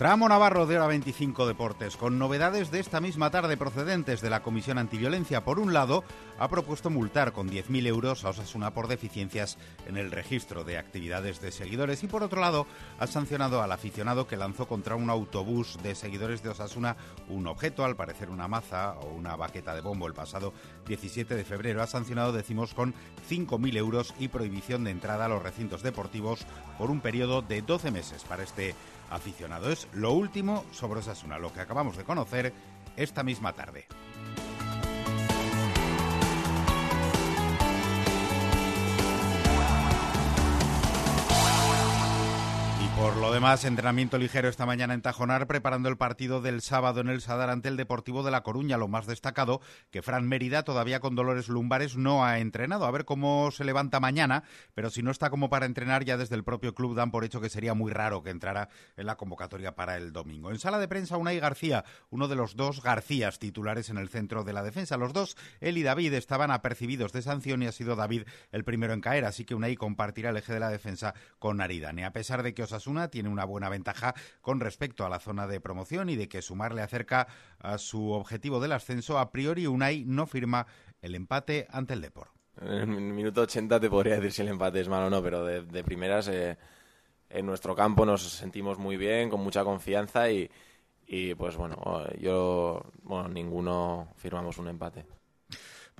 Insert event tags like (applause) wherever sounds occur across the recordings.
Tramo Navarro de hora 25 Deportes, con novedades de esta misma tarde procedentes de la Comisión Antiviolencia. Por un lado, ha propuesto multar con 10.000 euros a Osasuna por deficiencias en el registro de actividades de seguidores y por otro lado, ha sancionado al aficionado que lanzó contra un autobús de seguidores de Osasuna un objeto, al parecer una maza o una baqueta de bombo el pasado 17 de febrero. Ha sancionado, decimos, con 5.000 euros y prohibición de entrada a los recintos deportivos por un periodo de 12 meses para este aficionado. Es lo último sobre Osasuna, lo que acabamos de conocer esta misma tarde. Por lo demás, entrenamiento ligero esta mañana en Tajonar, preparando el partido del sábado en el Sadar ante el Deportivo de La Coruña. Lo más destacado, que Fran Mérida, todavía con dolores lumbares, no ha entrenado. A ver cómo se levanta mañana, pero si no está como para entrenar, ya desde el propio club dan por hecho que sería muy raro que entrara en la convocatoria para el domingo. En sala de prensa, Unai García, uno de los dos Garcías titulares en el centro de la defensa. Los dos, él y David, estaban apercibidos de sanción y ha sido David el primero en caer, así que Unai compartirá el eje de la defensa con Aridane. A pesar de que Osasuna tiene una buena ventaja con respecto a la zona de promoción y de que sumarle acerca a su objetivo del ascenso, a priori Unai no firma el empate ante el Depor. En el minuto 80 te podría decir si el empate es malo o no, pero de, primeras eh, en nuestro campo nos sentimos muy bien, con mucha confianza y, y pues bueno, yo, bueno, ninguno firmamos un empate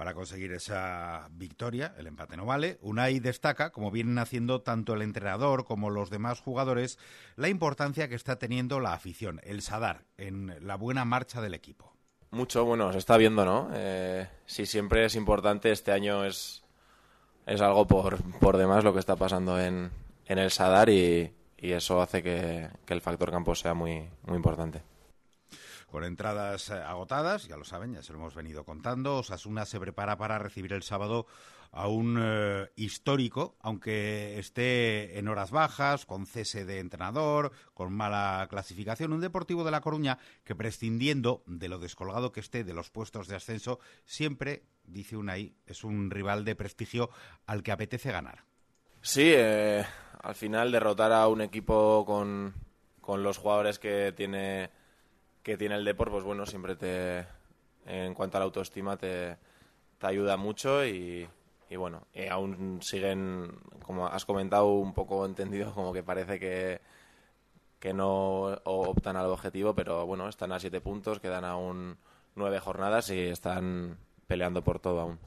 para conseguir esa victoria. El empate no vale. Unai destaca, como vienen haciendo tanto el entrenador como los demás jugadores, la importancia que está teniendo la afición, el Sadar, en la buena marcha del equipo. Mucho, bueno, se está viendo, ¿no? Eh, sí, siempre es importante. Este año es, es algo por, por demás lo que está pasando en, en el Sadar y, eso hace que, que el factor campo sea muy, muy importante con entradas eh, agotadas, ya lo saben, ya se lo hemos venido contando. Osasuna se prepara para recibir el sábado a un eh, histórico, aunque esté en horas bajas, con cese de entrenador, con mala clasificación, un Deportivo de La Coruña que prescindiendo de lo descolgado que esté de los puestos de ascenso, siempre, dice Unai, es un rival de prestigio al que apetece ganar. Sí, eh, al final derrotar a un equipo con, con los jugadores que tiene que tiene el deporte, pues bueno, siempre te, en cuanto a la autoestima, te, te ayuda mucho y, y bueno, aún siguen, como has comentado, un poco (laughs) entendido, como que parece que, que no optan al objetivo, pero bueno, están a siete puntos, quedan aún nueve jornadas y están peleando por todo aún.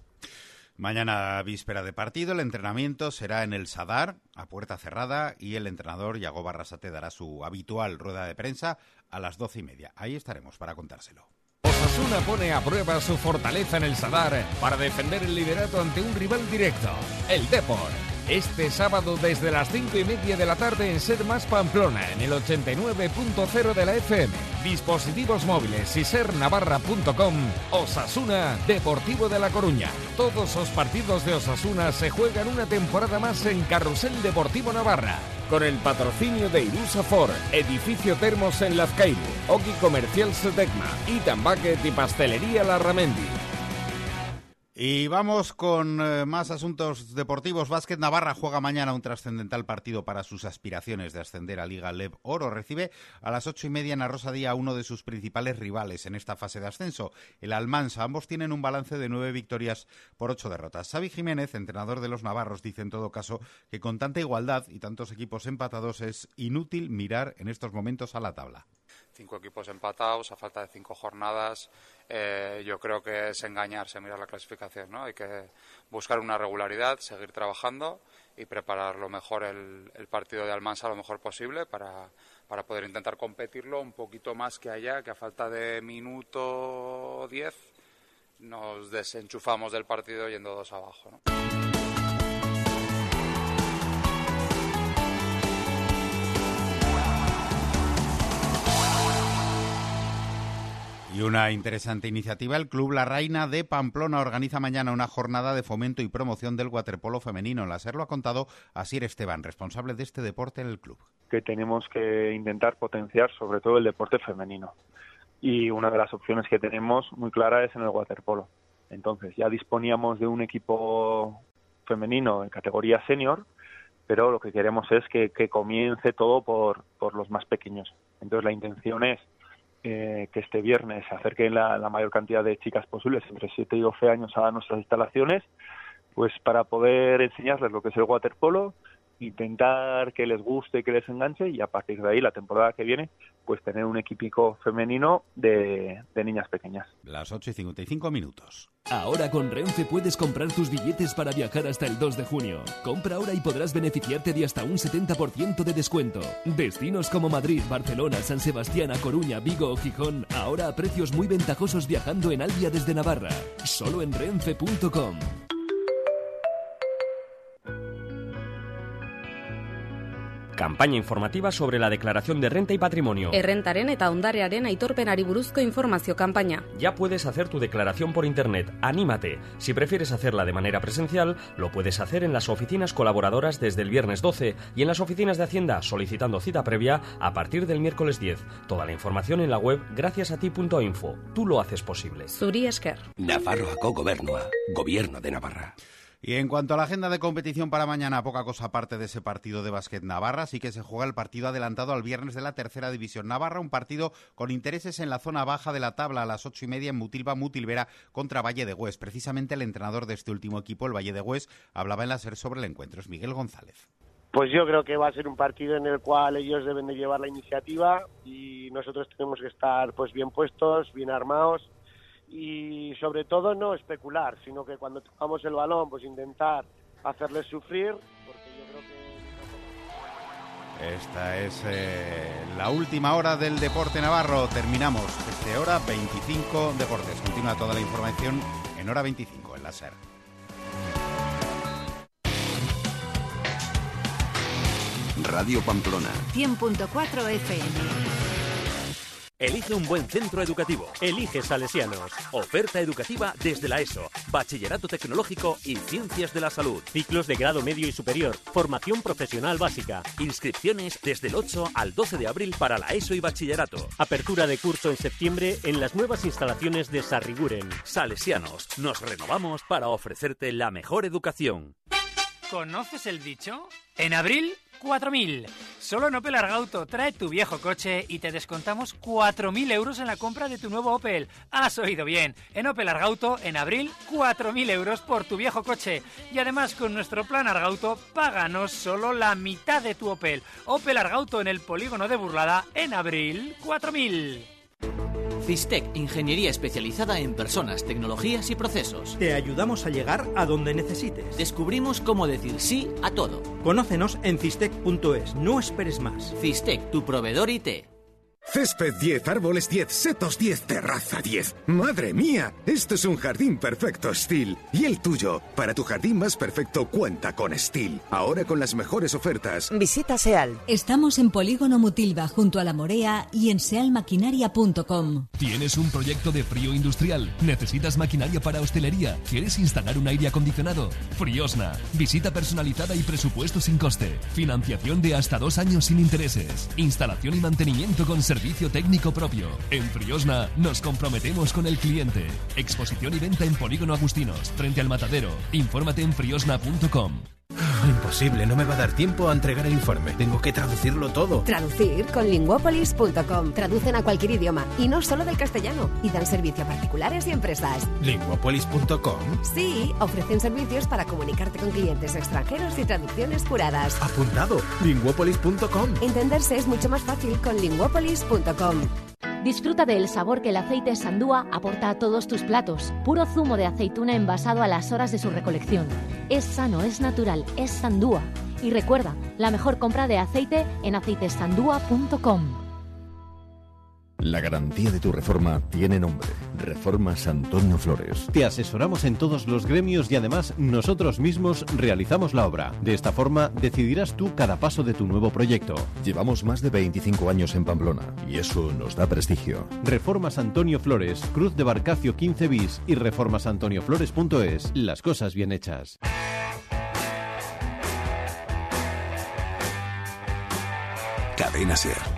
Mañana víspera de partido, el entrenamiento será en el Sadar, a puerta cerrada, y el entrenador Yago Barrasate dará su habitual rueda de prensa a las doce y media. Ahí estaremos para contárselo. Osasuna pone a prueba su fortaleza en el Sadar para defender el liderato ante un rival directo, el Depor. Este sábado desde las 5 y media de la tarde en Ser Más Pamplona, en el 89.0 de la FM. Dispositivos móviles y sernavarra.com. Osasuna, Deportivo de La Coruña. Todos los partidos de Osasuna se juegan una temporada más en Carrusel Deportivo Navarra. Con el patrocinio de Irusa Ford, Edificio Termos en Lazcairu, Oki Comercial Setecma, Itan Bucket y Pastelería Larramendi. Y vamos con eh, más asuntos deportivos. Básquet Navarra juega mañana un trascendental partido para sus aspiraciones de ascender a Liga Lev Oro. Recibe a las ocho y media en la Rosadía a uno de sus principales rivales en esta fase de ascenso, el Almansa. Ambos tienen un balance de nueve victorias por ocho derrotas. Xavi Jiménez, entrenador de los navarros, dice en todo caso que con tanta igualdad y tantos equipos empatados es inútil mirar en estos momentos a la tabla cinco equipos empatados a falta de cinco jornadas. Eh, yo creo que es engañarse mirar la clasificación, ¿no? Hay que buscar una regularidad, seguir trabajando y preparar lo mejor el, partido de Almansa lo mejor posible para, para, poder intentar competirlo un poquito más que allá, que a falta de minuto diez nos desenchufamos del partido yendo dos abajo, ¿no? Y una interesante iniciativa, el Club La Reina de Pamplona organiza mañana una jornada de fomento y promoción del waterpolo femenino. La SER lo ha contado Asier Esteban, responsable de este deporte en el club. Que tenemos que intentar potenciar sobre todo el deporte femenino. Y una de las opciones que tenemos muy clara es en el waterpolo. Entonces, ya disponíamos de un equipo femenino en categoría senior, pero lo que queremos es que, que comience todo por, por los más pequeños. Entonces la intención es eh, que este viernes se acerquen la, la, mayor cantidad de chicas posibles, entre 7 y 12 años, a nuestras instalaciones, pues para poder enseñarles lo que es el waterpolo, intentar que les guste, que les enganche y a partir de ahí la temporada que viene pues tener un equipico femenino de, de, niñas pequeñas. Las 8 y 55 minutos. Ahora con Renfe puedes comprar tus billetes para viajar hasta el 2 de junio. Compra ahora y podrás beneficiarte de hasta un 70% de descuento. Destinos como Madrid, Barcelona, San Sebastián, A Coruña, Vigo o Gijón, ahora a precios muy ventajosos viajando en Albia desde Navarra. Solo en renfe.com. Campaña informativa sobre la declaración de renta y patrimonio. Errentaren eta ondarearen aitorpenari buruzko informazio campaña. Ya puedes hacer tu declaración por internet. Anímate. Si prefieres hacerla de manera presencial, lo puedes hacer en las oficinas colaboradoras desde el viernes 12 y en las oficinas de Hacienda solicitando cita previa a partir del miércoles 10. Toda la información en la web graciasati.info. Tú lo haces posible. Zuri esker. Nafarroako gobernua. Gobierno de Navarra. Y en cuanto a la agenda de competición para mañana, poca cosa aparte de ese partido de básquet Navarra, sí que se juega el partido adelantado al viernes de la tercera división Navarra, un partido con intereses en la zona baja de la tabla a las ocho y media en Mutilva Mutilvera contra Valle de Hues. Precisamente el entrenador de este último equipo, el Valle de Hues, hablaba en la SER sobre el encuentro. Es Miguel González. Pues yo creo que va a ser un partido en el cual ellos deben de llevar la iniciativa y nosotros tenemos que estar pues bien puestos, bien armados y sobre todo no especular, sino que cuando tocamos el balón, pues intentar hacerles sufrir, porque yo creo que... Esta es eh, la última hora del deporte navarro. Terminamos este hora 25 deportes. Continúa toda la información en hora 25 en la SER. Radio Pamplona. 100.4 FM. Elige un buen centro educativo. Elige Salesianos. Oferta educativa desde la ESO, Bachillerato Tecnológico y Ciencias de la Salud. Ciclos de grado medio y superior. Formación profesional básica. Inscripciones desde el 8 al 12 de abril para la ESO y Bachillerato. Apertura de curso en septiembre en las nuevas instalaciones de Sarriguren. Salesianos. Nos renovamos para ofrecerte la mejor educación. ¿Conoces el dicho? En abril 4.000. Solo en Opel Argauto trae tu viejo coche y te descontamos 4.000 euros en la compra de tu nuevo Opel. Has oído bien. En Opel Argauto, en abril, 4.000 euros por tu viejo coche. Y además, con nuestro plan Argauto, páganos solo la mitad de tu Opel. Opel Argauto en el polígono de Burlada, en abril, 4.000. Cistec, ingeniería especializada en personas, tecnologías y procesos. Te ayudamos a llegar a donde necesites. Descubrimos cómo decir sí a todo. Conócenos en cistec.es. No esperes más. Cistec, tu proveedor IT. Césped 10, árboles 10, setos 10, terraza 10. ¡Madre mía! Esto es un jardín perfecto Steel. ¿Y el tuyo? Para tu jardín más perfecto cuenta con Steel. Ahora con las mejores ofertas. Visita SEAL. Estamos en Polígono Mutilva junto a la Morea y en sealmaquinaria.com. ¿Tienes un proyecto de frío industrial? ¿Necesitas maquinaria para hostelería? ¿Quieres instalar un aire acondicionado? Friosna. Visita personalizada y presupuesto sin coste. Financiación de hasta dos años sin intereses. Instalación y mantenimiento con servicio técnico propio. En Friosna nos comprometemos con el cliente. Exposición y venta en Polígono Agustinos, frente al matadero. Infórmate en friosna.com. Imposible, no me va a dar tiempo a entregar el informe. Tengo que traducirlo todo. Traducir con linguopolis.com. Traducen a cualquier idioma y no solo del castellano. Y dan servicio a particulares y empresas. ¿Linguopolis.com? Sí, ofrecen servicios para comunicarte con clientes extranjeros y traducciones juradas. Apuntado. Linguopolis.com. Entenderse es mucho más fácil con linguopolis.com. Disfruta del sabor que el aceite Sandúa aporta a todos tus platos. Puro zumo de aceituna envasado a las horas de su recolección. Es sano, es natural, es Sandúa. Y recuerda, la mejor compra de aceite en aceitesandúa.com. La garantía de tu reforma tiene nombre. Reformas Antonio Flores. Te asesoramos en todos los gremios y además nosotros mismos realizamos la obra. De esta forma decidirás tú cada paso de tu nuevo proyecto. Llevamos más de 25 años en Pamplona y eso nos da prestigio. Reformas Antonio Flores, Cruz de Barcacio 15 bis y reformasantonioflores.es. Las cosas bien hechas. Cadena Ser.